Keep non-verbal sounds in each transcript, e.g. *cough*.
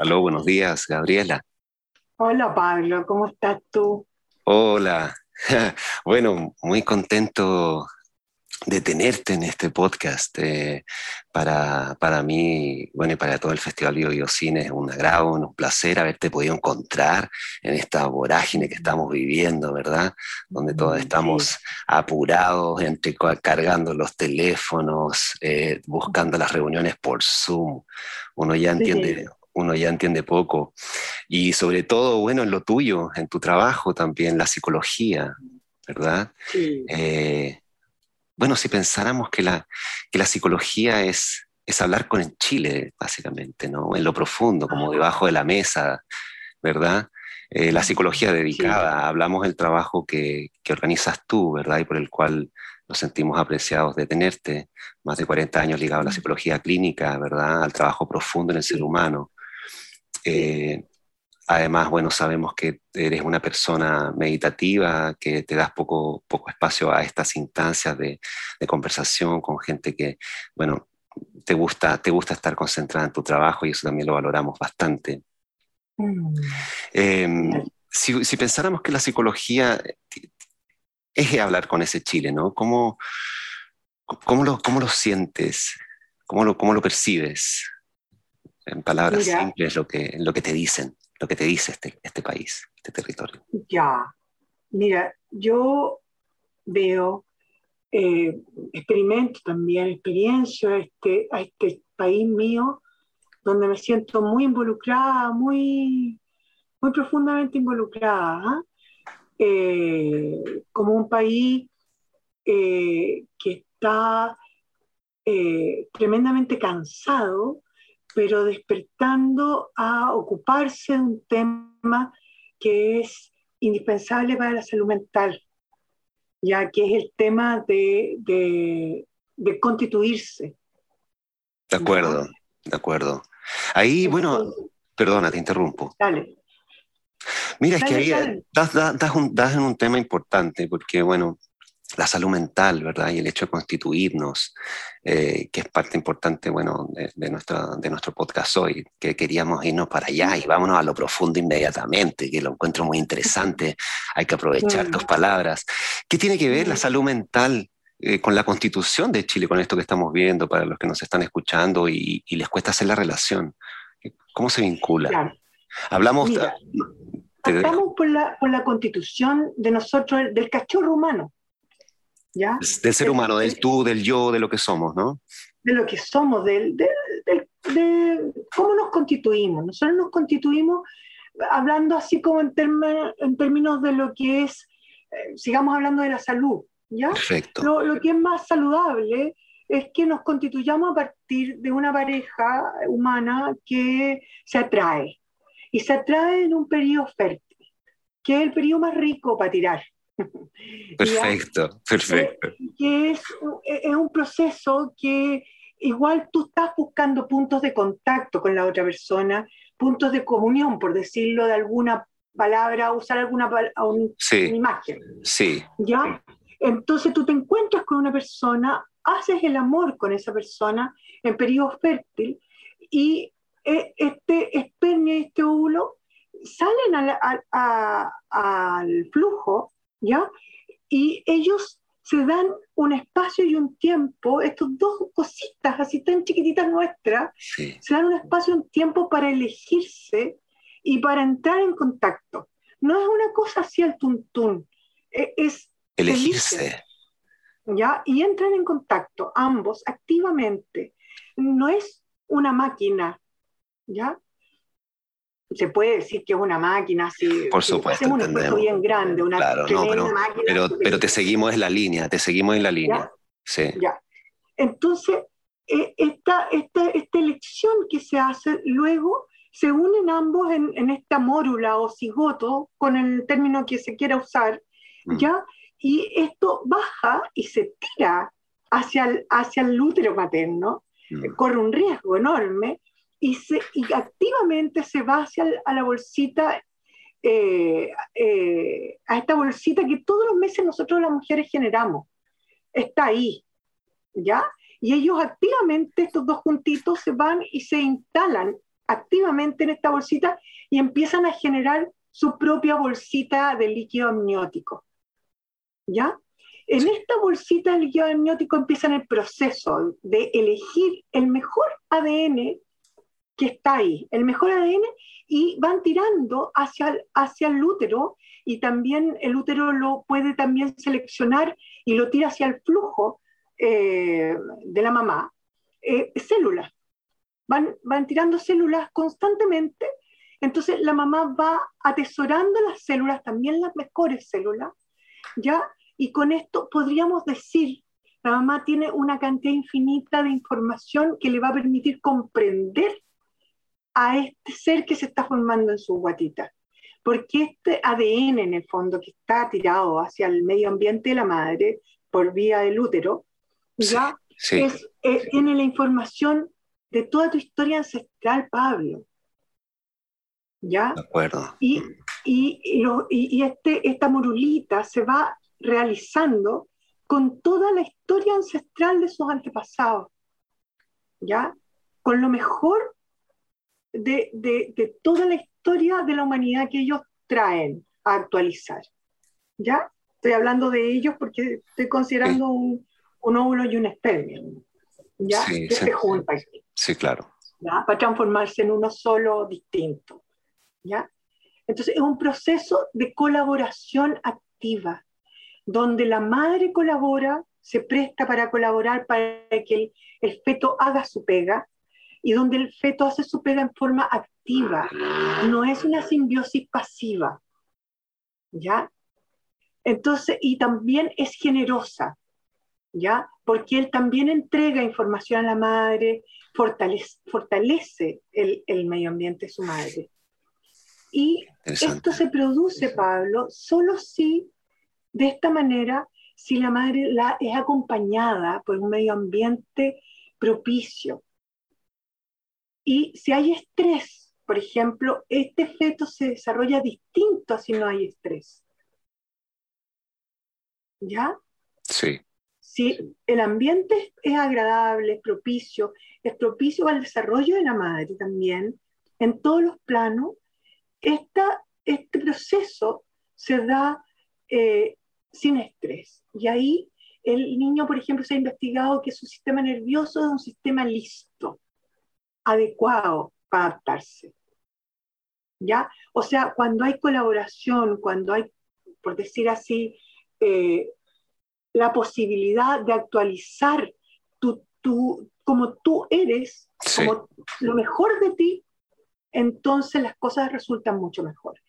Aló, buenos días, Gabriela. Hola, Pablo, ¿cómo estás tú? Hola. *laughs* Bueno, muy contento de tenerte en este podcast. Eh, para, para, mí, bueno, y para todo el Festival Bio Cine es un agrado, un placer haberte podido encontrar en esta vorágine que estamos viviendo, ¿verdad? Donde todos mm, estamos apurados, entre, cargando los teléfonos, eh, buscando las reuniones por Zoom. Uno ya entiende, uno ya entiende poco. Y sobre todo, bueno, en lo tuyo, en tu trabajo también, la psicología, ¿verdad? Eh, bueno, si pensáramos que la, que la psicología es, es hablar con el Chile, básicamente, ¿no? En lo profundo, como debajo de la mesa, ¿verdad? Eh, la psicología dedicada, hablamos del trabajo que, que organizas tú, ¿verdad? Y por el cual nos sentimos apreciados de tenerte, más de 40 años ligado a la psicología clínica, ¿verdad? Al trabajo profundo en el ser humano. Eh, además, bueno, sabemos que eres una persona meditativa, que te das poco, poco espacio a estas instancias de, conversación con gente que, bueno, te gusta, te gusta estar concentrada en tu trabajo y eso también lo valoramos bastante. Em, si, pensáramos que la psicología es hablar con ese Chile, ¿no? ¿Cómo, cómo, lo, cómo lo sientes? ¿Cómo lo, cómo lo percibes? En palabras simples, lo que, lo que te dicen, lo que te dice este, este país, este territorio. Ya, mira, yo veo, eh, experimento también, experiencia este, a este país mío, donde me siento muy involucrada, muy, muy profundamente involucrada, ¿ah? eh, como un país eh, que está tremendamente cansado pero despertando a ocuparse de un tema que es indispensable para la salud mental, ya que es el tema de, de, constituirse. De acuerdo, de acuerdo. Ahí, bueno, perdona, te interrumpo. Dale. Mira, es que ahí das, das, un, das en un tema importante, porque, bueno, la salud mental, ¿verdad? Y el hecho de constituirnos, eh, que es parte importante, bueno, de, de, de nuestro podcast hoy, que queríamos irnos para allá y vámonos a lo profundo inmediatamente, que lo encuentro muy interesante, hay que aprovechar tus palabras. ¿Qué tiene que ver la salud mental eh, con la constitución de Chile, con esto que estamos viendo, para los que nos están escuchando y, les cuesta hacer la relación? ¿Cómo se vincula? Hablamos... Mira, por la, por la constitución de nosotros, del cachorro humano. Del ser humano, del tú, del yo, de lo que somos, ¿no? De lo que somos, del, de cómo nos constituimos. Nosotros nos constituimos hablando así como en, en términos de lo que es, eh, sigamos hablando de la salud, ¿ya? Perfecto. Lo, lo, que es más saludable es que nos constituyamos a partir de una pareja humana que se atrae. Y se atrae en un periodo fértil, que es el periodo más rico para tirar. *laughs* Perfecto, perfecto. Que es, es un proceso que igual tú estás buscando puntos de contacto con la otra persona, puntos de comunión, por decirlo de alguna palabra, usar alguna imagen. Sí. ¿Ya? Entonces tú te encuentras con una persona, haces el amor con esa persona en periodo fértil y eh, este espermio y este óvulo salen al, al flujo ¿ya? Y ellos se dan un espacio y un tiempo, estos dos cositas así tan chiquititas nuestras, se dan un espacio y un tiempo para elegirse y para entrar en contacto. No es una cosa así al tuntún, e, es elegirse. ¿Ya? Y entran en contacto ambos activamente. No es una máquina, ¿ya? Se puede decir que es una máquina así. Por supuesto. un esfuerzo bien grande, una claro, pero, máquina. Pero, pero, te seguimos en la línea, te seguimos en la línea. Sí. Ya. Entonces, e, esta, esta, esta, elección que se hace luego se unen ambos en, en, esta mórula o cigoto, con el término que se quiera usar, mm. ¿ya? Y esto baja y se tira hacia el, hacia el útero materno, mm. corre un riesgo enorme, y, se, y activamente se va hacia a la bolsita, eh, eh, a esta bolsita que todos los meses nosotros las mujeres generamos. Está ahí, ¿ya? Y ellos activamente, estos dos juntitos, se van y se instalan activamente en esta bolsita y empiezan a generar su propia bolsita de líquido amniótico. ¿Ya? En esta bolsita de líquido amniótico empiezan el proceso de elegir el mejor ADN que está ahí, el mejor ADN, y van tirando hacia, hacia el útero y también el útero lo puede también seleccionar y lo tira hacia el flujo eh, de la mamá, eh, células. Van, van tirando células constantemente, entonces la mamá va atesorando las células, también las mejores células, ¿ya? Y con esto podríamos decir, la mamá tiene una cantidad infinita de información que le va a permitir comprender a este ser que se está formando en su guatita. Porque este ADN, en el fondo, que está tirado hacia el medio ambiente de la madre por vía del útero, ya Es, eh, tiene la información de toda tu historia ancestral, Pablo. ¿Ya? De acuerdo. Y, y, y, este, esta morulita se va realizando con toda la historia ancestral de sus antepasados. ¿Ya? Con lo mejor de, de, toda la historia de la humanidad que ellos traen a actualizar. ¿Ya? Estoy hablando de ellos porque estoy considerando un, un, óvulo y un espermio. ¿Ya? Sí, que se juntan. Sí, claro. ¿ya? Para transformarse en uno solo distinto. ¿Ya? Entonces es un proceso de colaboración activa, donde la madre colabora, se presta para colaborar para que el, el feto haga su pega, y donde el feto hace su pega en forma activa, no es una simbiosis pasiva. ¿Ya? Entonces, y también es generosa, ¿ya? Porque él también entrega información a la madre, fortalece, fortalece el, el medio ambiente de su madre. Y esto se produce, Pablo, solo si, de esta manera, si la madre la, es acompañada por un medio ambiente propicio, y si hay estrés, por ejemplo, este feto se desarrolla distinto si no hay estrés. ¿Ya? Sí. Si el ambiente es agradable, es propicio, es propicio al desarrollo de la madre también, en todos los planos, esta, este proceso se da eh, sin estrés. Y ahí el niño, por ejemplo, se ha investigado que su sistema nervioso es un sistema listo adecuado para adaptarse. ¿Ya? O sea, cuando hay colaboración, cuando hay, por decir así, eh, la posibilidad de actualizar tu, tu, como tú eres, como lo mejor de ti, entonces las cosas resultan mucho mejor.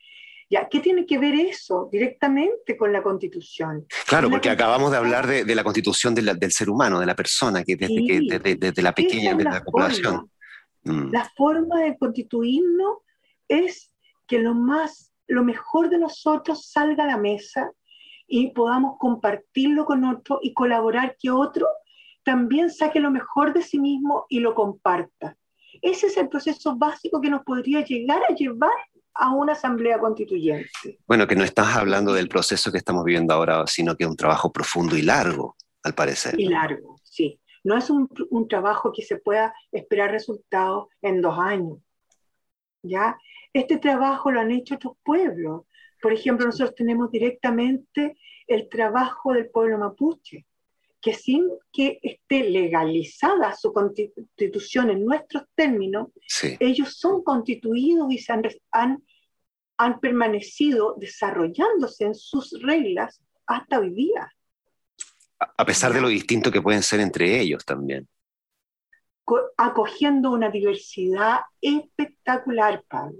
¿Ya? ¿Qué tiene que ver eso directamente con la constitución? Claro, porque acabamos de hablar de, de la constitución del ser humano, de la persona, que desde, que, desde, desde la pequeña, desde la población. Mm. La forma de constituirnos es que lo más, lo mejor de nosotros salga a la mesa y podamos compartirlo con otro y colaborar que otro también saque lo mejor de sí mismo y lo comparta. Ese es el proceso básico que nos podría llegar a llevar a una asamblea constituyente. Bueno, que no estás hablando del proceso que estamos viviendo ahora, sino que es un trabajo profundo y largo, al parecer. Y largo. No es un, trabajo que se pueda esperar resultados en dos años. ¿ya? Este trabajo lo han hecho otros pueblos. Por ejemplo, nosotros tenemos directamente el trabajo del pueblo mapuche, que sin que esté legalizada su constitución en nuestros términos, ellos son constituidos y se han, han permanecido desarrollándose en sus reglas hasta hoy día a pesar de lo distinto que pueden ser entre ellos también. Acogiendo una diversidad espectacular, Pablo.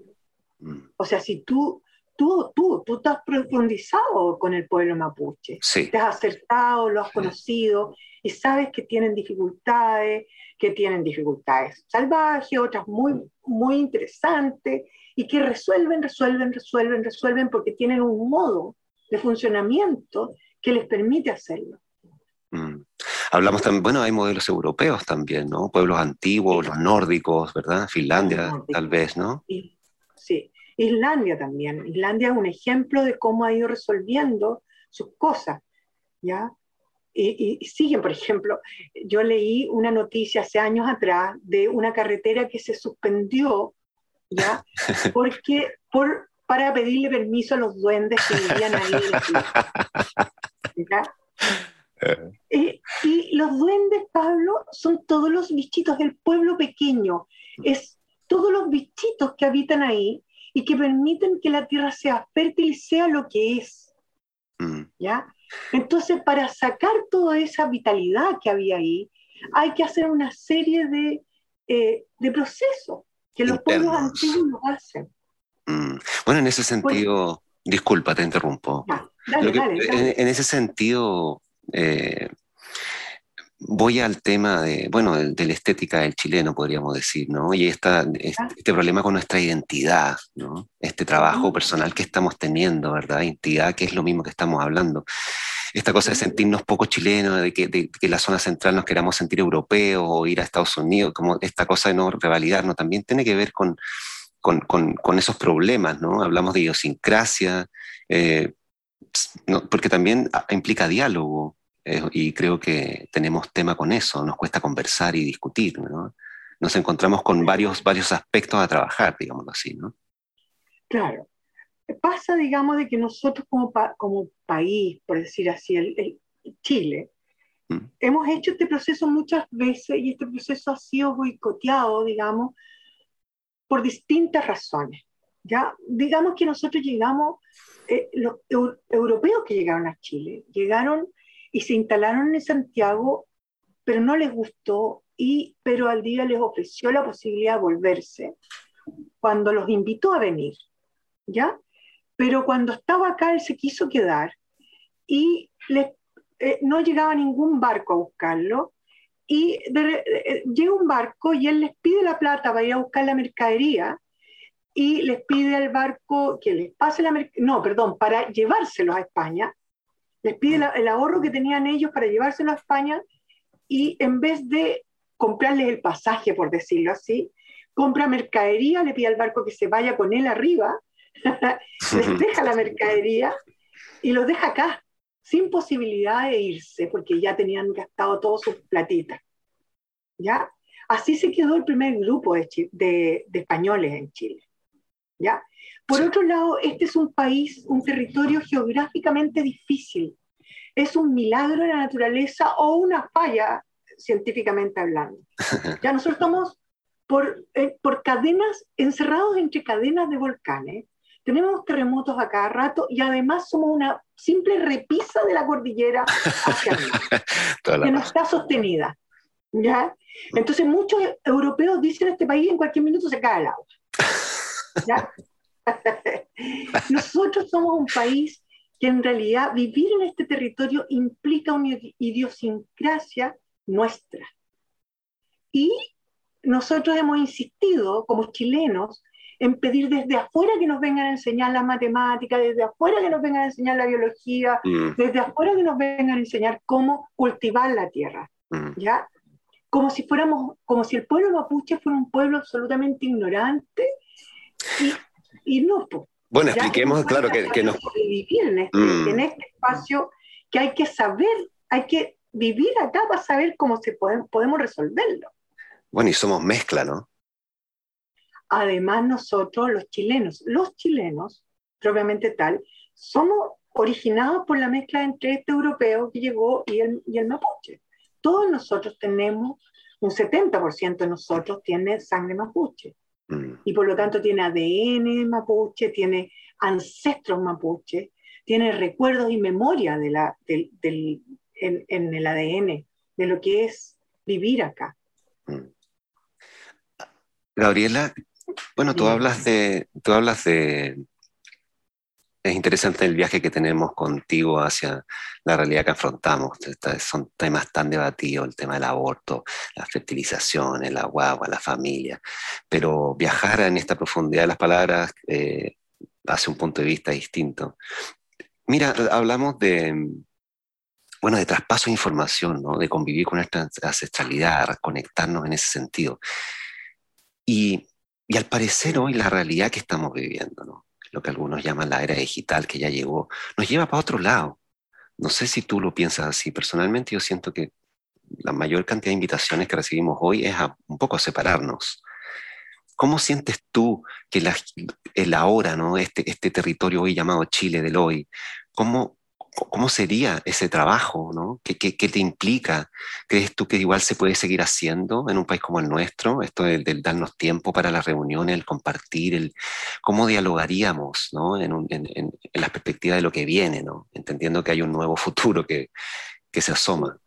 Mm. O sea, si tú, tú, tú, tú te has profundizado con el pueblo mapuche, te has acercado, lo has conocido y sabes que tienen dificultades, que tienen dificultades salvajes, otras muy, muy interesantes y que resuelven, resuelven, resuelven, resuelven porque tienen un modo de funcionamiento que les permite hacerlo. Hablamos también, bueno, hay modelos europeos también, ¿no? Pueblos antiguos, los nórdicos, ¿verdad? Finlandia, tal vez, ¿no? Sí, Islandia también. Islandia es un ejemplo de cómo ha ido resolviendo sus cosas, ¿ya? Y, y, siguen, por ejemplo, yo leí una noticia hace años atrás de una carretera que se suspendió ¿ya? *laughs* Porque, por, para pedirle permiso a los duendes que vivían ahí. ¿ya? *laughs* Eh, y los duendes, Pablo, son todos los bichitos del pueblo pequeño. Es todos los bichitos que habitan ahí y que permiten que la tierra sea fértil y sea lo que es. Mm. ¿Ya? Entonces, para sacar toda esa vitalidad que había ahí, hay que hacer una serie de, eh, de procesos que los pueblos antiguos hacen. Mm. Bueno, en ese sentido, disculpa, te interrumpo. En, ese sentido, eh, voy al tema de, bueno, de, la estética del chileno, podríamos decir, ¿no? Y esta, este, problema con nuestra identidad, ¿no? Este trabajo personal que estamos teniendo, ¿verdad? Identidad, que es lo mismo que estamos hablando. Esta cosa de sentirnos poco chilenos, de que, de, que la zona central nos queramos sentir europeos o ir a Estados Unidos, como esta cosa de no revalidarnos, también tiene que ver con, con, con, esos problemas, ¿no? Hablamos de idiosincrasia, eh, porque también implica diálogo, eh, y creo que tenemos tema con eso, nos cuesta conversar y discutir, ¿no? Nos encontramos con varios, varios aspectos a trabajar, digámoslo así, ¿no? Claro. Pasa, digamos, de que nosotros como, como país, por decir así, el, Chile, mm. hemos hecho este proceso muchas veces y este proceso ha sido boicoteado, digamos, por distintas razones. ¿ya? Digamos que nosotros llegamos, eh, los europeos que llegaron a Chile, llegaron y se instalaron en Santiago, pero no les gustó, y, pero al día les ofreció la posibilidad de volverse cuando los invitó a venir, ¿ya? Pero cuando estaba acá, él se quiso quedar y eh, no llegaba ningún barco a buscarlo, y eh, llega un barco y él les pide la plata para ir a buscar la mercadería, y les pide al barco que les pase la no, perdón, para llevárselos a España, les pide el ahorro que tenían ellos para llevárselo a España y en vez de comprarles el pasaje, por decirlo así, compra mercadería, le pide al barco que se vaya con él arriba, *laughs* les deja la mercadería y los deja acá, sin posibilidad de irse, porque ya tenían gastado todos sus platitas. ¿Ya? Así se quedó el primer grupo de, de, de españoles en Chile. ¿Ya? Por otro lado, este es un país, un territorio geográficamente difícil. Es un milagro de la naturaleza o una falla científicamente hablando. *laughs* Ya nosotros estamos por, eh, por cadenas, encerrados entre cadenas de volcanes. Tenemos terremotos a cada rato y además somos una simple repisa de la cordillera hacia arriba, *laughs* que no está sostenida. ¿ya? Entonces muchos europeos dicen este país en cualquier minuto se cae el agua. *laughs* Nosotros somos un país que en realidad vivir en este territorio implica una idiosincrasia nuestra. Y nosotros hemos insistido como chilenos en pedir desde afuera que nos vengan a enseñar la matemática, desde afuera que nos vengan a enseñar la biología, mm. desde afuera que nos vengan a enseñar cómo cultivar la tierra, mm. ¿ya? Como si fuéramos, como si el pueblo mapuche fuera un pueblo absolutamente ignorante y no, Bueno, expliquemos, claro, que, que nos... Vivir en este, mm. en este espacio que hay que saber, hay que vivir acá para saber cómo se puede, podemos resolverlo. Bueno, y somos mezcla, ¿no? Además, nosotros, los chilenos, los chilenos, propiamente tal, somos originados por la mezcla entre este europeo que llegó y el, y el mapuche. Todos nosotros tenemos, un 70% de nosotros tiene sangre mapuche. Mm. Y por lo tanto tiene ADN mapuche, tiene ancestros mapuche, tiene recuerdos y memoria de la, del, en, en, el ADN de lo que es vivir acá. Mm. Gabriela, bueno, tú hablas de, tú hablas de, es interesante el viaje que tenemos contigo hacia la realidad que afrontamos. Son temas tan debatidos, el tema del aborto, la fertilización, el guagua, la familia. Pero viajar en esta profundidad de las palabras eh, hace un punto de vista distinto. Mira, hablamos de, bueno, de traspaso de información, ¿no? de convivir con nuestra ancestralidad, conectarnos en ese sentido. Y, y al parecer hoy la realidad que estamos viviendo, ¿no? Lo que algunos llaman la era digital que ya llegó, nos lleva para otro lado. No sé si tú lo piensas así. Personalmente yo siento que la mayor cantidad de invitaciones que recibimos hoy es a un poco a separarnos, ¿Cómo sientes tú que la, el ahora, ¿no? este, este territorio hoy llamado Chile del hoy, ¿cómo, ¿Cómo sería ese trabajo? ¿no? ¿Qué, qué, qué te implica? ¿Crees tú que igual se puede seguir haciendo en un país como el nuestro? Esto del, del darnos tiempo para las reuniones, el compartir, el cómo dialogaríamos ¿no? en, un, en, en, en, la perspectiva de lo que viene, ¿no? entendiendo que hay un nuevo futuro que, que se asoma.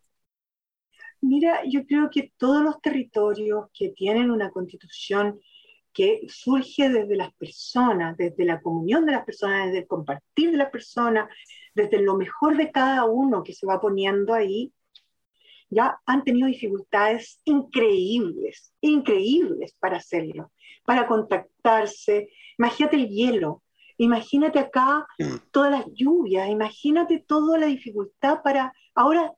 Mira, yo creo que todos los territorios que tienen una constitución que surge desde las personas, desde la comunión de las personas, desde el compartir de las personas, desde lo mejor de cada uno que se va poniendo ahí, ya han tenido dificultades increíbles, increíbles para hacerlo, para contactarse. Imagínate el hielo, imagínate acá mm. todas las lluvias, imagínate toda la dificultad para... Ahora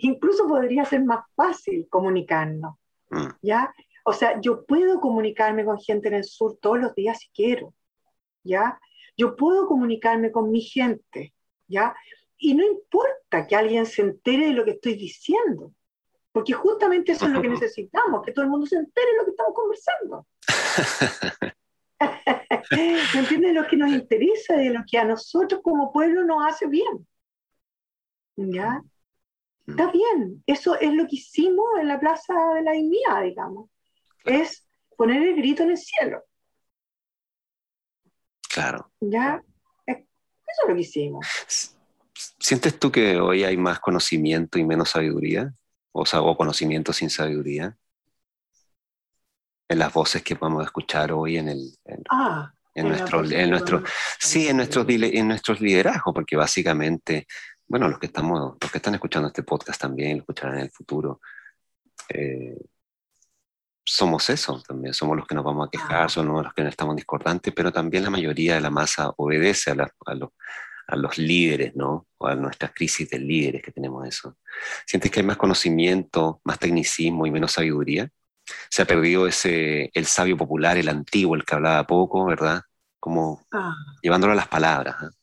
incluso podría ser más fácil comunicarnos, mm. ¿ya? O sea, yo puedo comunicarme con gente en el sur todos los días si quiero, ¿ya? Yo puedo comunicarme con mi gente, ¿ya? Y no importa que alguien se entere de lo que estoy diciendo, porque justamente eso es lo que *laughs* necesitamos, que todo el mundo se entere de lo que estamos conversando. *laughs* ¿Me entiendes? Lo que nos interesa, de lo que a nosotros como pueblo nos hace bien. ¿Ya? Está bien, eso es lo que hicimos en la Plaza de la Dignidad, digamos. Es poner el grito en el cielo. Claro. ¿Ya? Eso es lo que hicimos. ¿Sientes tú que hoy hay más conocimiento y menos sabiduría? O, sea, o conocimiento sin sabiduría? En las voces que podemos escuchar hoy en el... En, ah, en, nuestro, en nuestro, sí, en nuestros, en nuestros liderazgos, porque básicamente, bueno, los que, estamos, los que están escuchando este podcast también, lo escucharán en el futuro, eh, somos eso también, somos los que nos vamos a quejar, somos los que no estamos discordantes, pero también la mayoría de la masa obedece a, la, a, los, a, los, líderes, ¿no? O a nuestras crisis de líderes que tenemos eso. ¿Sientes que hay más conocimiento, más tecnicismo y menos sabiduría? Se ha perdido ese, el sabio popular, el antiguo, el que hablaba poco, ¿verdad? Como ah. llevándolo a las palabras. ¿eh?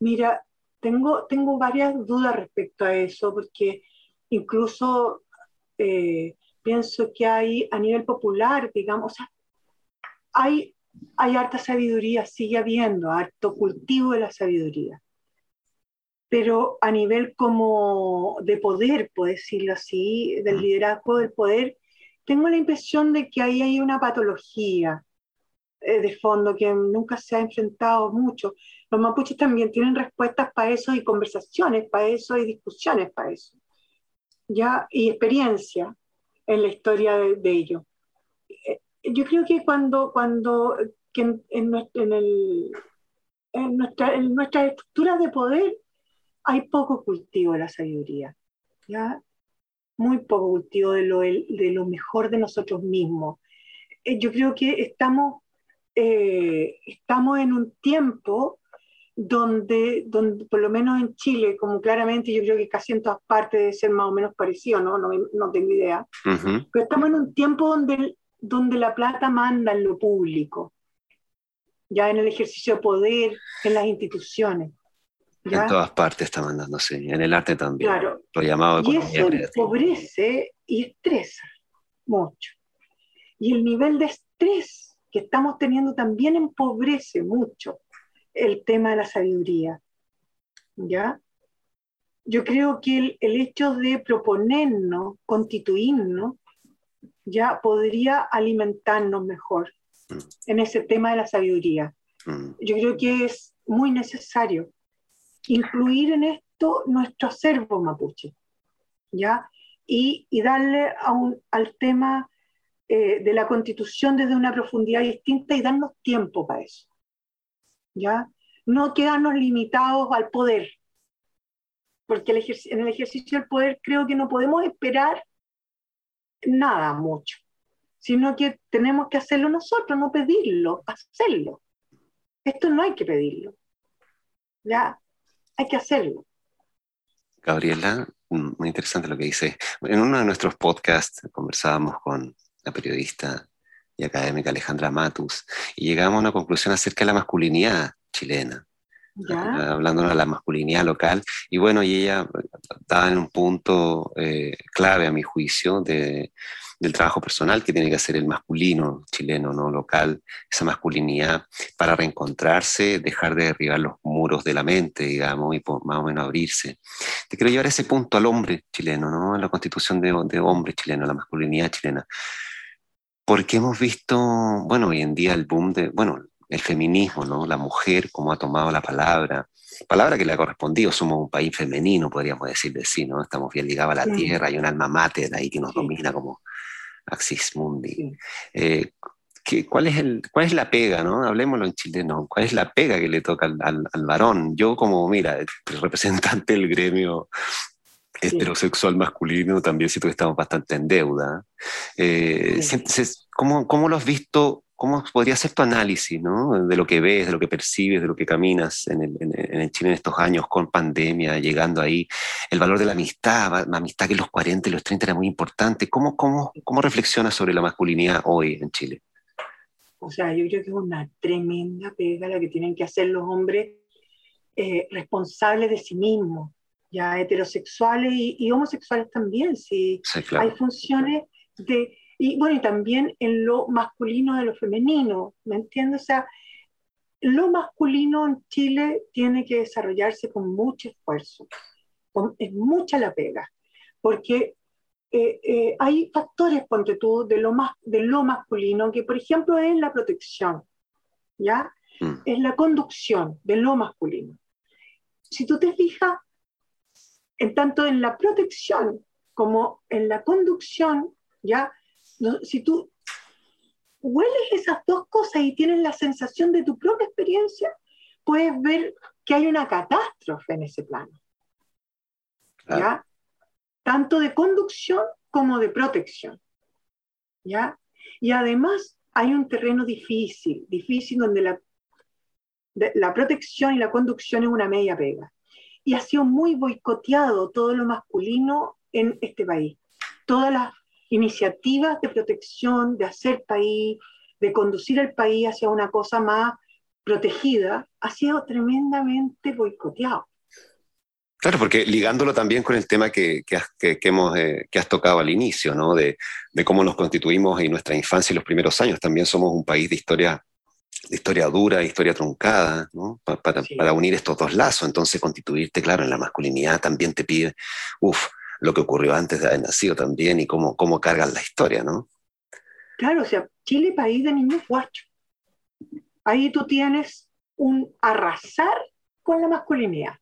Mira, tengo, tengo varias dudas respecto a eso, porque incluso... Eh, pienso que hay a nivel popular, digamos, o sea, hay, hay harta sabiduría, sigue habiendo, harto cultivo de la sabiduría. Pero a nivel como de poder, puedo decirlo así, del liderazgo del poder, tengo la impresión de que ahí hay una patología eh, de fondo que nunca se ha enfrentado mucho. Los mapuches también tienen respuestas para eso y conversaciones para eso y discusiones para eso. ¿ya? Y experiencia en la historia de, de ellos. Eh, yo creo que cuando, cuando que en, en, en, el, en, nuestra, en nuestras estructuras de poder hay poco cultivo de la sabiduría, ¿ya? muy poco cultivo de lo, de lo mejor de nosotros mismos. Eh, yo creo que estamos, eh, estamos en un tiempo donde, donde, por lo menos en Chile, como claramente yo creo que casi en todas partes debe ser más o menos parecido, ¿no? No, no tengo idea. Pero estamos en un tiempo donde, donde la plata manda en lo público, ya en el ejercicio de poder, en las instituciones. En todas partes está mandando, sí. En el arte también. Claro. Lo llamado y eso empobrece y estresa mucho. Y el nivel de estrés que estamos teniendo también empobrece mucho el tema de la sabiduría. ¿Ya? Yo creo que el, el hecho de proponernos, constituirnos, ya podría alimentarnos mejor mm. en ese tema de la sabiduría. Mm. Yo creo que es muy necesario incluir en esto nuestro acervo mapuche, ¿ya? Y, y darle a un, al tema eh, de la constitución desde una profundidad distinta y darnos tiempo para eso. ¿Ya? No quedarnos limitados al poder, porque el en el ejercicio del poder creo que no podemos esperar nada mucho, sino que tenemos que hacerlo nosotros, no pedirlo, hacerlo. Esto no hay que pedirlo, ya hay que hacerlo. Gabriela, muy interesante lo que dice. En uno de nuestros podcasts conversábamos con la periodista y académica Alejandra Matus, y llegamos a una conclusión acerca de la masculinidad chilena, hablando de la masculinidad local, y bueno, y ella estaba en un punto eh, clave a mi juicio de, del trabajo personal que tiene que hacer el masculino chileno, ¿no? Local, esa masculinidad para reencontrarse, dejar de derribar los muros de la mente, digamos, y más o menos abrirse. Te quiero llevar ese punto al hombre chileno, ¿no? En la constitución de, de hombre chileno, la masculinidad chilena. Porque hemos visto, bueno, hoy en día el boom de, bueno, el feminismo, ¿no? La mujer, cómo ha tomado la palabra, palabra que le ha correspondido, somos un país femenino, podríamos decir de sí, ¿no? Estamos bien ligados a la tierra, hay un alma mater ahí que nos domina como Axis Mundi. Eh, cuál, es el, ¿Cuál es la pega, no? Hablemoslo en chileno, ¿cuál es la pega que le toca al, al, varón? Yo como, mira, representante del gremio heterosexual masculino, también siento que estamos bastante en deuda. Eh, ¿cómo, ¿Cómo lo has visto ¿Cómo podría ser tu análisis ¿no? de lo que ves, de lo que percibes, de lo que caminas en el, en, Chile en estos años con pandemia, llegando ahí? El valor de la amistad, la amistad que en los 40 y los 30 era muy importante. ¿Cómo, cómo, cómo reflexionas sobre la masculinidad hoy en Chile? O sea, yo creo que es una tremenda pega la que tienen que hacer los hombres eh, responsables de sí mismos, ya heterosexuales y, homosexuales también. Si hay funciones de y bueno, y también en lo masculino de lo femenino, ¿me entiendes? O sea, lo masculino en Chile tiene que desarrollarse con mucho esfuerzo, es mucha la pega, porque eh, eh, hay factores, ponte tú, de lo, más, de lo masculino, que por ejemplo es la protección, ¿ya? Mm. Es la conducción de lo masculino. Si tú te fijas, en tanto en la protección como en la conducción, ¿ya? si tú hueles esas dos cosas y tienes la sensación de tu propia experiencia, puedes ver que hay una catástrofe en ese plano. ¿Ya? Tanto de conducción como de protección. ¿Ya? Y además hay un terreno difícil, difícil donde la, la protección y la conducción es una media pega. Y ha sido muy boicoteado todo lo masculino en este país. Todas las iniciativas de protección, de hacer país, de conducir el país hacia una cosa más protegida, ha sido tremendamente boicoteado. Claro, porque ligándolo también con el tema que, que, has, que, hemos, eh, que has tocado al inicio, ¿no? De, de, cómo nos constituimos en nuestra infancia y los primeros años. También somos un país de historia, de historia dura, historia truncada, ¿no? para, para, unir estos dos lazos. Entonces, constituirte, claro, en la masculinidad también te pide, uff, lo que ocurrió antes de haber nacido también y cómo, cómo cargan la historia, ¿no? Claro, o sea, Chile, país de niños guachos. Ahí tú tienes un arrasar con la masculinidad.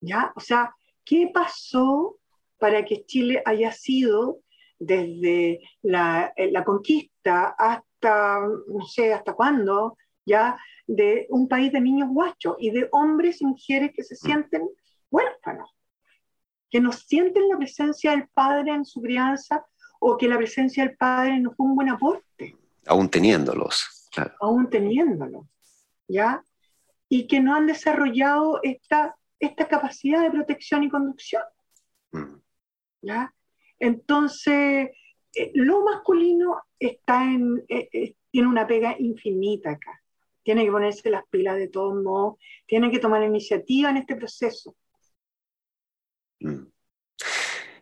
¿Ya? O sea, ¿qué pasó para que Chile haya sido desde la, eh, la conquista hasta, no sé, hasta cuándo, ya, de un país de niños guachos y de hombres y mujeres que se mm. sienten huérfanos? que no sienten la presencia del padre en su crianza o que la presencia del padre no fue un buen aporte. Aún teniéndolos, claro. Aún teniéndolos, ¿ya? Y que no han desarrollado esta, esta capacidad de protección y conducción, mm. ¿ya? Entonces, eh, lo masculino está en, eh, eh, tiene una pega infinita acá. Tiene que ponerse las pilas de todos modos, tiene que tomar iniciativa en este proceso. Mm.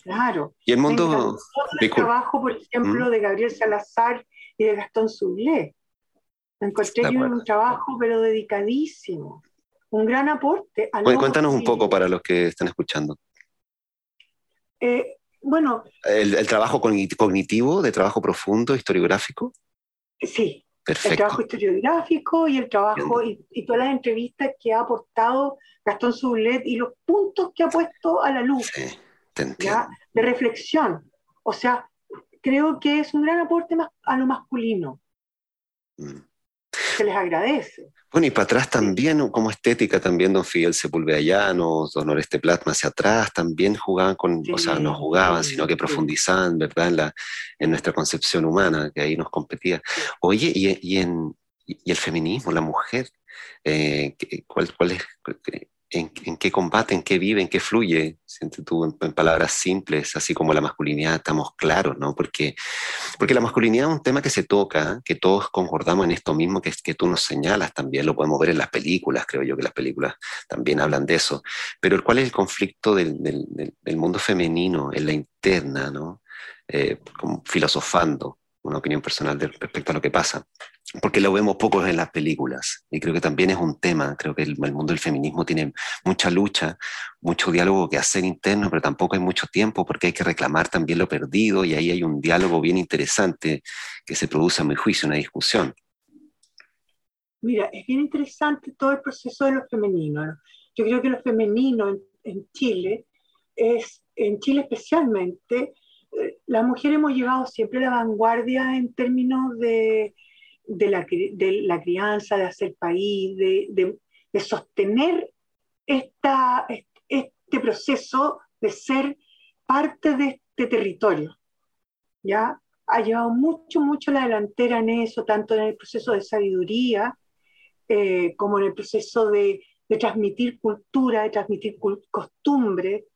Claro. Y el mundo... El trabajo, por ejemplo, mm. de Gabriel Salazar y de Gastón Zublé. Encontré un trabajo, pero dedicadísimo. Un gran aporte. cuéntanos un poco para los que están escuchando. Eh, bueno. El, trabajo cognitivo, de trabajo profundo, historiográfico. Sí. Perfecto. El trabajo historiográfico y el trabajo y, y, todas las entrevistas que ha aportado Gastón Sublet y los puntos que ha puesto a la luz de reflexión. O sea, creo que es un gran aporte más a lo masculino. Mm. Se les agradece. Bueno, y para atrás también, como estética, también don Fidel Sepúlveda Llanos, don Oreste Platma hacia atrás, también jugaban con, o sea, no jugaban, sino que profundizaban, ¿verdad?, en, la, en nuestra concepción humana, que ahí nos competía. Oye, y, y en, y el feminismo, la mujer, eh, ¿cuál, cuál es, en, qué combate, en qué vive, en qué fluye, siente tú en, palabras simples, así como la masculinidad, estamos claros, ¿no? Porque, porque la masculinidad es un tema que se toca, que todos concordamos en esto mismo que, que tú nos señalas también, lo podemos ver en las películas, creo yo que las películas también hablan de eso, pero ¿cuál es el conflicto del, del, del mundo femenino en la interna, ¿no? eh, filosofando una opinión personal respecto a lo que pasa, porque lo vemos poco en las películas y creo que también es un tema, creo que el, mundo del feminismo tiene mucha lucha, mucho diálogo que hacer interno, pero tampoco hay mucho tiempo porque hay que reclamar también lo perdido y ahí hay un diálogo bien interesante que se produce a mi juicio, una discusión. Mira, es bien interesante todo el proceso de lo femenino. Yo creo que lo femenino en, en Chile es, en Chile especialmente, las mujeres hemos llevado siempre la vanguardia en términos de, de, la, de la, crianza, de hacer país, de, de, sostener esta, este proceso de ser parte de este territorio. ¿ya? Ha llevado mucho, mucho la delantera en eso, tanto en el proceso de sabiduría eh, como en el proceso de, transmitir cultura, de transmitir costumbre,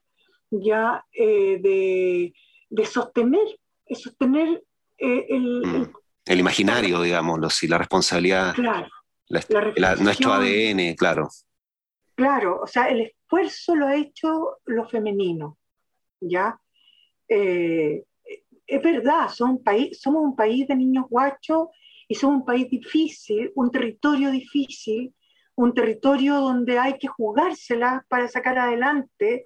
ya eh, de de sostener, de sostener eh, mm. el, el, imaginario, digámoslo, sí, la responsabilidad, claro, nuestro ADN, claro. Claro, o sea, el esfuerzo lo ha hecho lo femenino, ¿ya? Eh, es verdad, somos un, país, somos un país de niños guachos y somos un país difícil, un territorio difícil, un territorio donde hay que jugársela para sacar adelante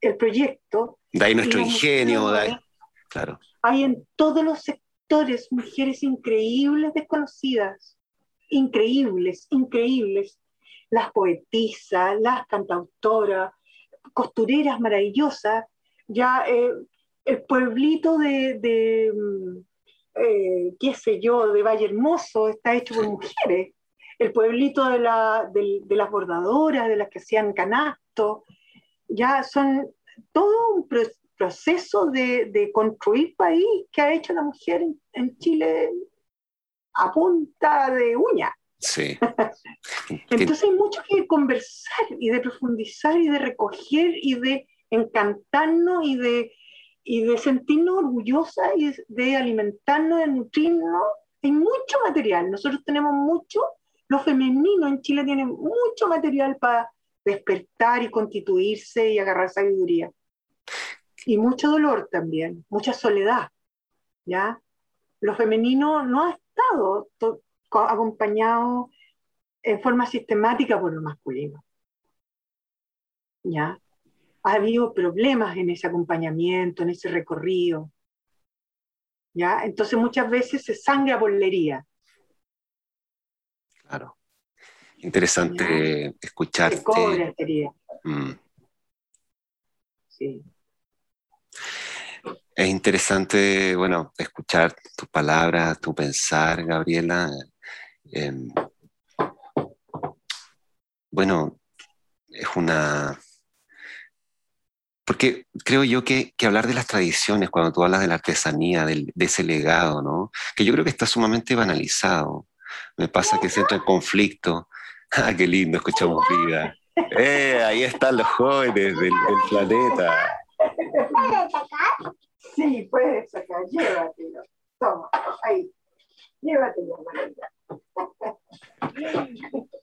el proyecto. De ahí nuestro ingenio, de ahí, hay en todos los sectores mujeres increíbles desconocidas, increíbles, increíbles. Las poetisas, las cantautoras, costureras maravillosas. Ya eh, el pueblito de, mm, eh, qué sé yo, de Valle Hermoso está hecho por mujeres. El pueblito de, de las bordadoras, de las que hacían canasto, ya son todo un, proceso de, construir país que ha hecho la mujer en, Chile a punta de uña. Sí. *laughs* Entonces hay mucho que conversar y de profundizar y de recoger y de encantarnos y de, y de sentirnos orgullosas y de alimentarnos, de nutrirnos. Hay mucho material. Nosotros tenemos mucho, lo femenino en Chile tiene mucho material para despertar y constituirse y agarrar sabiduría y mucho dolor también, mucha soledad, ¿ya? Lo femenino no ha estado acompañado en forma sistemática por lo masculino, ¿ya? Ha habido problemas en ese acompañamiento, en ese recorrido, ¿ya? Entonces muchas veces se sangra por la Claro. Interesante escucharte. Se cobra mm. Sí. Es interesante, bueno, escuchar tus palabras, tu pensar, Gabriela. Em, bueno, es una... Porque creo yo que, hablar de las tradiciones, cuando tú hablas de la artesanía, de ese legado, ¿no? Que yo creo que está sumamente banalizado. Me pasa que siento el conflicto. *laughs* ¡Ah, qué lindo! Escuchamos vida. *laughs* ¡Eh! Ahí están los jóvenes del, del planeta. ¿Puedes sacar? Sí, puedes sacar, llévatelo. Toma, ahí. Llévatelo, María.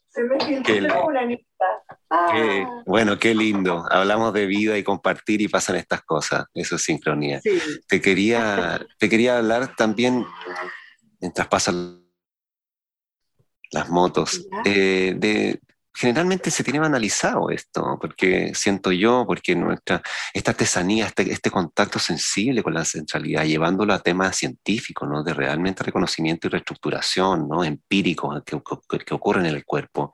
Se me filtró una ah. bueno, qué lindo. Hablamos de vida y compartir y pasan estas cosas. Eso es sincronía. Te, quería, te quería hablar también, mientras pasan las motos, eh, de, generalmente se tiene banalizado esto, porque siento yo, porque nuestra, esta artesanía, este, este contacto sensible con la centralidad, llevándolo a temas científicos, ¿no? de realmente reconocimiento y reestructuración ¿no? empírico que, ocurre en el cuerpo.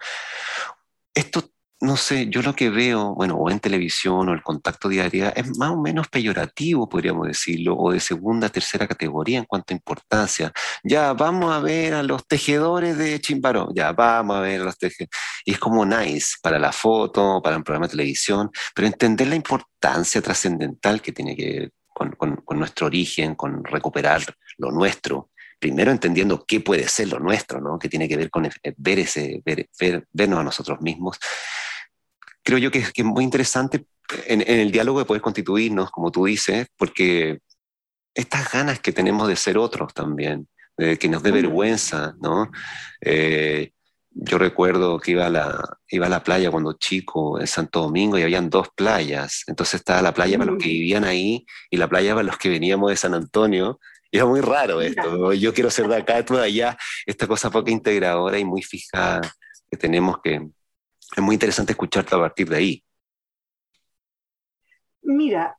Esto no sé, yo lo que veo, bueno, o en televisión o el contacto diario, es más o menos peyorativo, podríamos decirlo, o de segunda, tercera categoría en cuanto a importancia. Ya, vamos a ver a los tejedores de Chimbaró, ya, vamos a ver a los tejedores. Y es como nice para la foto, para un programa de televisión, pero entender la importancia trascendental que tiene que ver con, nuestro origen, con recuperar lo nuestro, primero entendiendo qué puede ser lo nuestro, ¿no? que tiene que ver con eh, ver ese, ver, vernos a nosotros mismos creo yo que, es muy interesante en, el diálogo de poder constituirnos, como tú dices, porque estas ganas que tenemos de ser otros también, de que nos dé vergüenza, ¿no? Eh, yo recuerdo que iba a, la, iba a la playa cuando chico en Santo Domingo y habían dos playas. Entonces estaba la playa para los que vivían ahí y la playa para los que veníamos de San Antonio. Y era muy raro esto. Yo quiero ser de acá, tú de allá. Esta cosa poco integradora y muy fija que tenemos que... Es muy interesante escucharte a partir de ahí. Mira,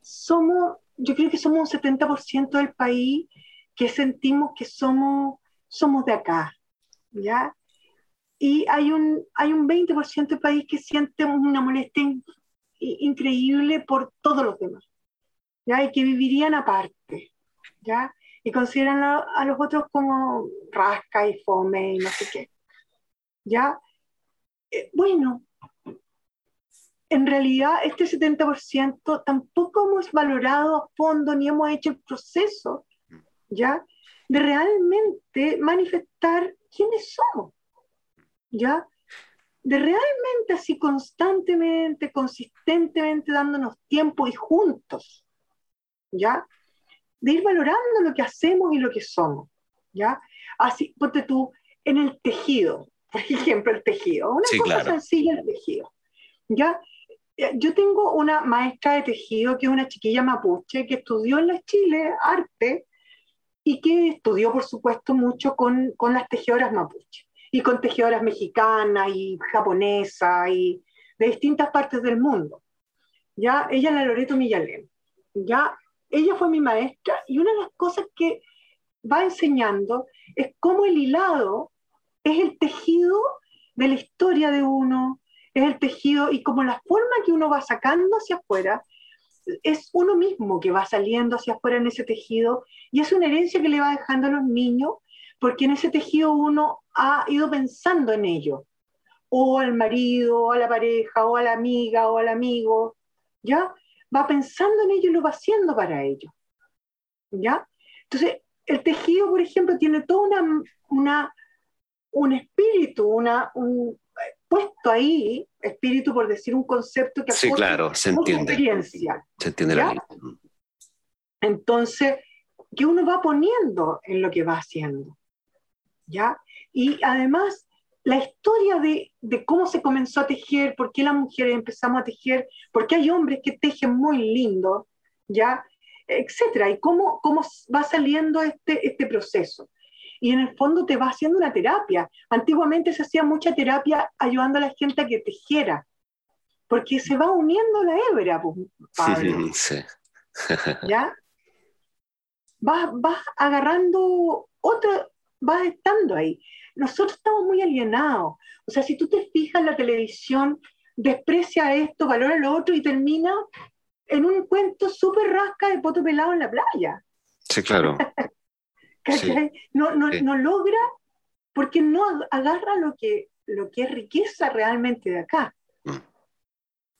somos, yo creo que somos un 70% del país que sentimos que somos, somos de acá, ¿ya? Y hay un, hay un 20% del país que siente una molestia increíble por todos los demás, ¿ya? Y que vivirían aparte, ¿ya? Y consideran a, los otros como rasca y fome y no sé qué, ¿ya? Eh, bueno, en realidad este 70% tampoco hemos valorado a fondo ni hemos hecho el proceso, ¿ya? De realmente manifestar quiénes somos, ¿ya? De realmente así constantemente, consistentemente dándonos tiempo y juntos, ¿ya? De ir valorando lo que hacemos y lo que somos, ¿ya? Así, ponte tú, en el tejido, *laughs* por ejemplo, el tejido, una cosa sencilla, el tejido, ¿ya? Yo tengo una maestra de tejido que es una chiquilla mapuche que estudió en la Chile arte y que estudió, por supuesto, mucho con, con las tejedoras mapuche y con tejedoras mexicanas y japonesas y de distintas partes del mundo. Ya, ella es la Loreto Millalén. Ya, ella fue mi maestra y una de las cosas que va enseñando es cómo el hilado es el tejido de la historia de uno, es el tejido y como la forma que uno va sacando hacia afuera, es uno mismo que va saliendo hacia afuera en ese tejido y es una herencia que le va dejando a los niños porque en ese tejido uno ha ido pensando en ello, o al marido, o a la pareja, o a la amiga, o al amigo, ¿ya? Va pensando en ello y lo va haciendo para ello, ¿ya? Entonces, el tejido, por ejemplo, tiene todo una, una, un espíritu, una, un, puesto ahí, espíritu por decir un concepto que sí, claro, se entiende. experiencia. Se entiende la Entonces, que uno va poniendo en lo que va haciendo. ¿Ya? Y además, la historia de, de, cómo se comenzó a tejer, por qué las mujeres empezamos a tejer, por qué hay hombres que tejen muy lindo, ¿ya? etcétera, y cómo, cómo va saliendo este, este proceso y en el fondo te va haciendo una terapia. Antiguamente se hacía mucha terapia ayudando a la gente a que tejiera, porque se va uniendo la hebra, pues, Sí. *laughs* ¿Ya? Vas, vas agarrando otra, vas estando ahí. Nosotros estamos muy alienados. O sea, si tú te fijas en la televisión, desprecia esto, valora lo otro y termina en un cuento súper rasca de poto pelado en la playa. Sí, claro. *laughs* no, no, no, logra porque no agarra lo que, lo que es riqueza realmente de acá. Mm.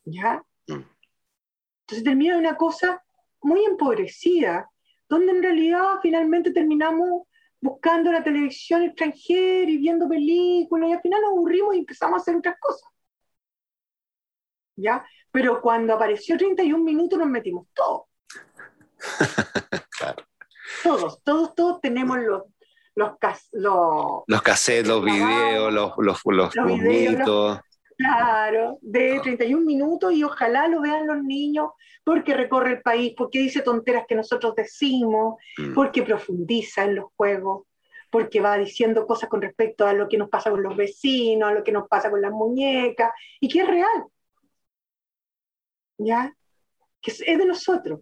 ¿Ya? Mm. Entonces termina una cosa muy empobrecida, donde en realidad finalmente terminamos buscando la televisión extranjera y viendo películas y al final nos aburrimos y empezamos a hacer otras cosas. ¿Ya? Pero cuando apareció 31 minutos nos metimos todos. *laughs* Todos, todos, todos tenemos los, los, los, los cassettes, los videos, los, los, los, Claro, de 31 minutos y ojalá lo vean los niños porque recorre el país, porque dice tonteras que nosotros decimos, mm. porque profundiza en los juegos, porque va diciendo cosas con respecto a lo que nos pasa con los vecinos, a lo que nos pasa con las muñecas, y que es real. ¿Ya? Que es de nosotros.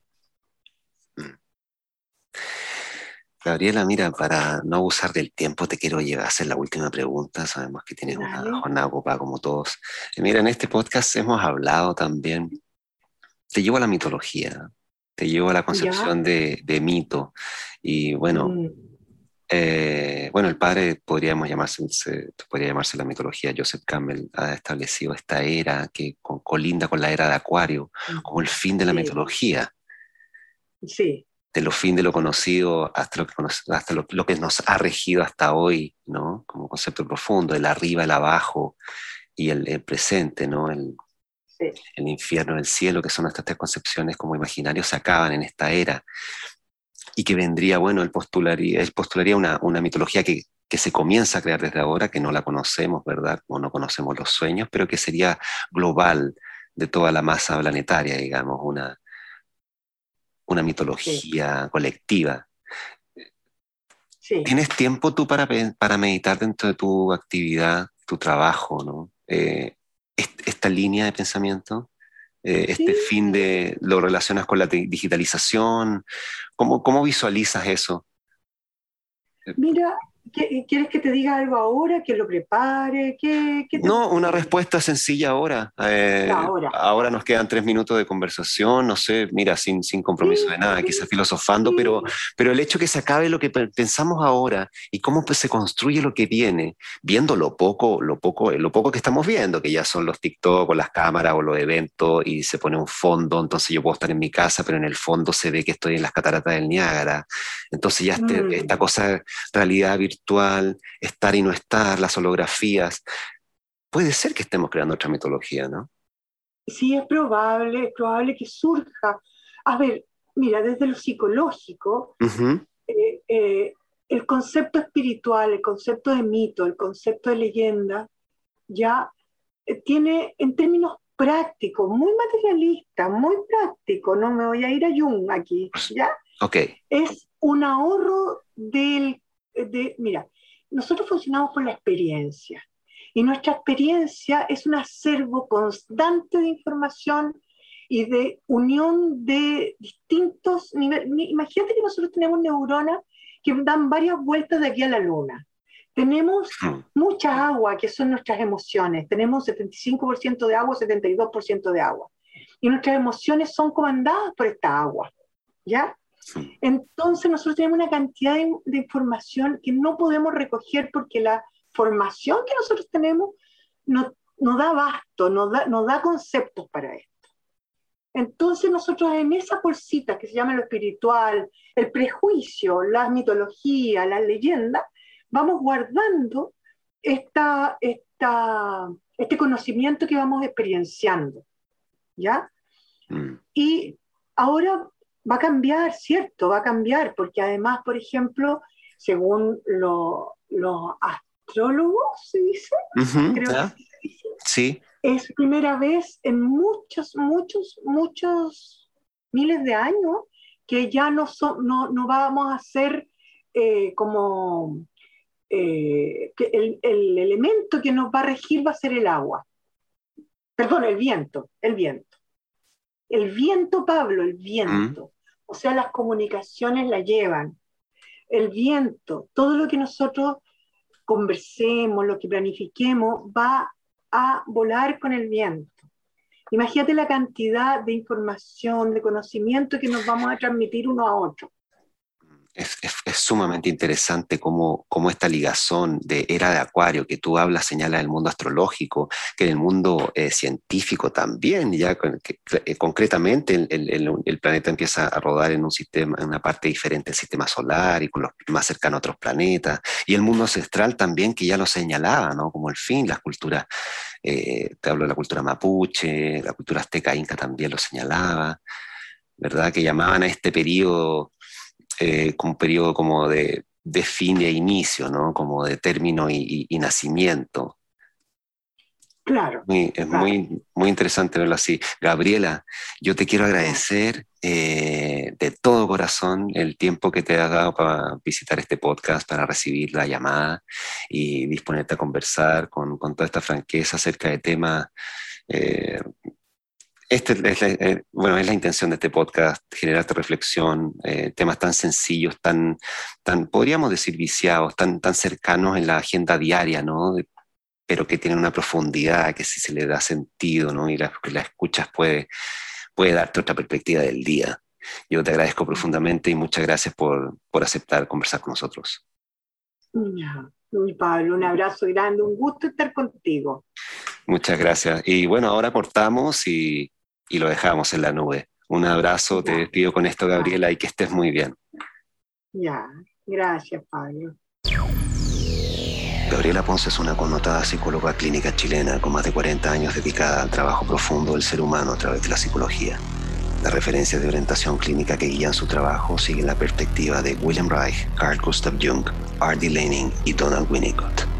Gabriela, mira, para no abusar del tiempo, te quiero llevar a hacer la última pregunta. Sabemos que tienes una jornada ocupada como todos. Eh, mira, en este podcast hemos hablado también, te llevo a la mitología, te llevo a la concepción de, mito. Y bueno, mm. eh, bueno, el padre podríamos llamarse, podría llamarse la mitología. Joseph Campbell ha establecido esta era que colinda con la era de Acuario, como el fin de la mitología. Sí de lo fin de lo conocido hasta lo que, hasta lo, que nos ha regido hasta hoy, ¿no? Como concepto profundo, el arriba, el abajo y el, presente, ¿no? El, el, infierno, el cielo, que son estas tres concepciones como imaginarios, se acaban en esta era. Y que vendría, bueno, él postularía, él postularía una, una mitología que que se comienza a crear desde ahora, que no la conocemos, ¿verdad? O no conocemos los sueños, pero que sería global de toda la masa planetaria, digamos, una, una mitología colectiva. ¿Tienes tiempo tú para, para meditar dentro de tu actividad, tu trabajo, ¿no? Eh, esta línea de pensamiento, eh, este fin de, lo relacionas con la digitalización, ¿cómo, cómo visualizas eso? Mira, ¿Quieres que te diga algo ahora? ¿Que lo prepare? No, una respuesta sencilla ahora. Eh, ahora. ahora. nos quedan tres minutos de conversación, no sé, mira, sin, sin compromiso de nada, quizás filosofando, pero, pero el hecho que se acabe lo que pensamos ahora y cómo pues, se construye lo que viene, viendo lo poco, lo poco, lo poco que estamos viendo, que ya son los TikTok o las cámaras o los eventos y se pone un fondo, entonces yo puedo estar en mi casa, pero en el fondo se ve que estoy en las cataratas del Niágara. Entonces ya este, mm. esta cosa, realidad virtual, estar y no estar, las holografías. Puede ser que estemos creando otra mitología, ¿no? Sí, es probable, es probable que surja. A ver, mira, desde lo psicológico, eh, eh, el concepto espiritual, el concepto de mito, el concepto de leyenda, ya eh, tiene en términos prácticos, muy materialista, muy práctico, no me voy a ir a Jung aquí, ¿ya? Ok. Es un ahorro del mira, nosotros funcionamos por la experiencia y nuestra experiencia es un acervo constante de información y de unión de distintos niveles. Imagínate que nosotros tenemos neuronas que dan varias vueltas de aquí a la luna. Tenemos mucha agua, que son nuestras emociones. Tenemos 75% de agua, 72% de agua. Y nuestras emociones son comandadas por esta agua. ¿Ya? Entonces nosotros tenemos una cantidad de, información que no podemos recoger porque la formación que nosotros tenemos no, no da basto, no da, no da conceptos para esto. Entonces nosotros en esa bolsita que se llama lo espiritual, el prejuicio, las mitologías, las leyendas, vamos guardando esta, esta, este conocimiento que vamos experienciando. ¿Ya? Mm. Y ahora va a cambiar, cierto, va a cambiar, porque además, por ejemplo, según los astrólogos, se dice, creo que se dice, sí. es primera vez en muchos, muchos, muchos miles de años que ya no, no, no vamos a ser eh, como eh, que el, el, elemento que nos va a regir va a ser el agua. Perdón, el viento, el viento. El viento, Pablo, el viento. O sea, las comunicaciones la llevan. El viento, todo lo que nosotros conversemos, lo que planifiquemos, va a volar con el viento. Imagínate la cantidad de información, de conocimiento que nos vamos a transmitir uno a otro es, sumamente interesante cómo, cómo, esta ligazón de era de Acuario que tú hablas señala el mundo astrológico, que en el mundo eh, científico también, ya eh, concretamente el, planeta empieza a rodar en un sistema, en una parte diferente del sistema solar y con los más cercanos a otros planetas, y el mundo ancestral también que ya lo señalaba, ¿no? como el fin, las culturas, eh, te hablo de la cultura mapuche, la cultura azteca inca también lo señalaba, ¿verdad? Que llamaban a este periodo eh, con un periodo como de, de, fin e inicio, ¿no? Como de término y, nacimiento. Claro. es Muy, muy interesante verlo así. Gabriela, yo te quiero agradecer eh, de todo corazón el tiempo que te has dado para visitar este podcast, para recibir la llamada y disponerte a conversar con, con toda esta franqueza acerca de temas eh, este es la, eh, bueno, es la intención de este podcast, generar esta reflexión, eh, temas tan sencillos, tan, tan, podríamos decir, viciados, tan, tan cercanos en la agenda diaria, ¿no? pero que tienen una profundidad que si se le da sentido, ¿no? Y la, la escuchas puede, puede darte otra perspectiva del día. Yo te agradezco profundamente y muchas gracias por, por aceptar conversar con nosotros. Pablo, un abrazo grande, un gusto estar contigo. Muchas gracias. Y bueno, ahora cortamos y y lo dejamos en la nube. Un abrazo, te despido con esto, Gabriela, y que estés muy bien. Ya, gracias, Pablo. Gabriela Ponce es una connotada psicóloga clínica chilena con más de 40 años dedicada al trabajo profundo del ser humano a través de la psicología. Las referencias de orientación clínica que guían su trabajo siguen la perspectiva de William Reich, Carl Gustav Jung, R.D. Lenin y Donald Winnicott.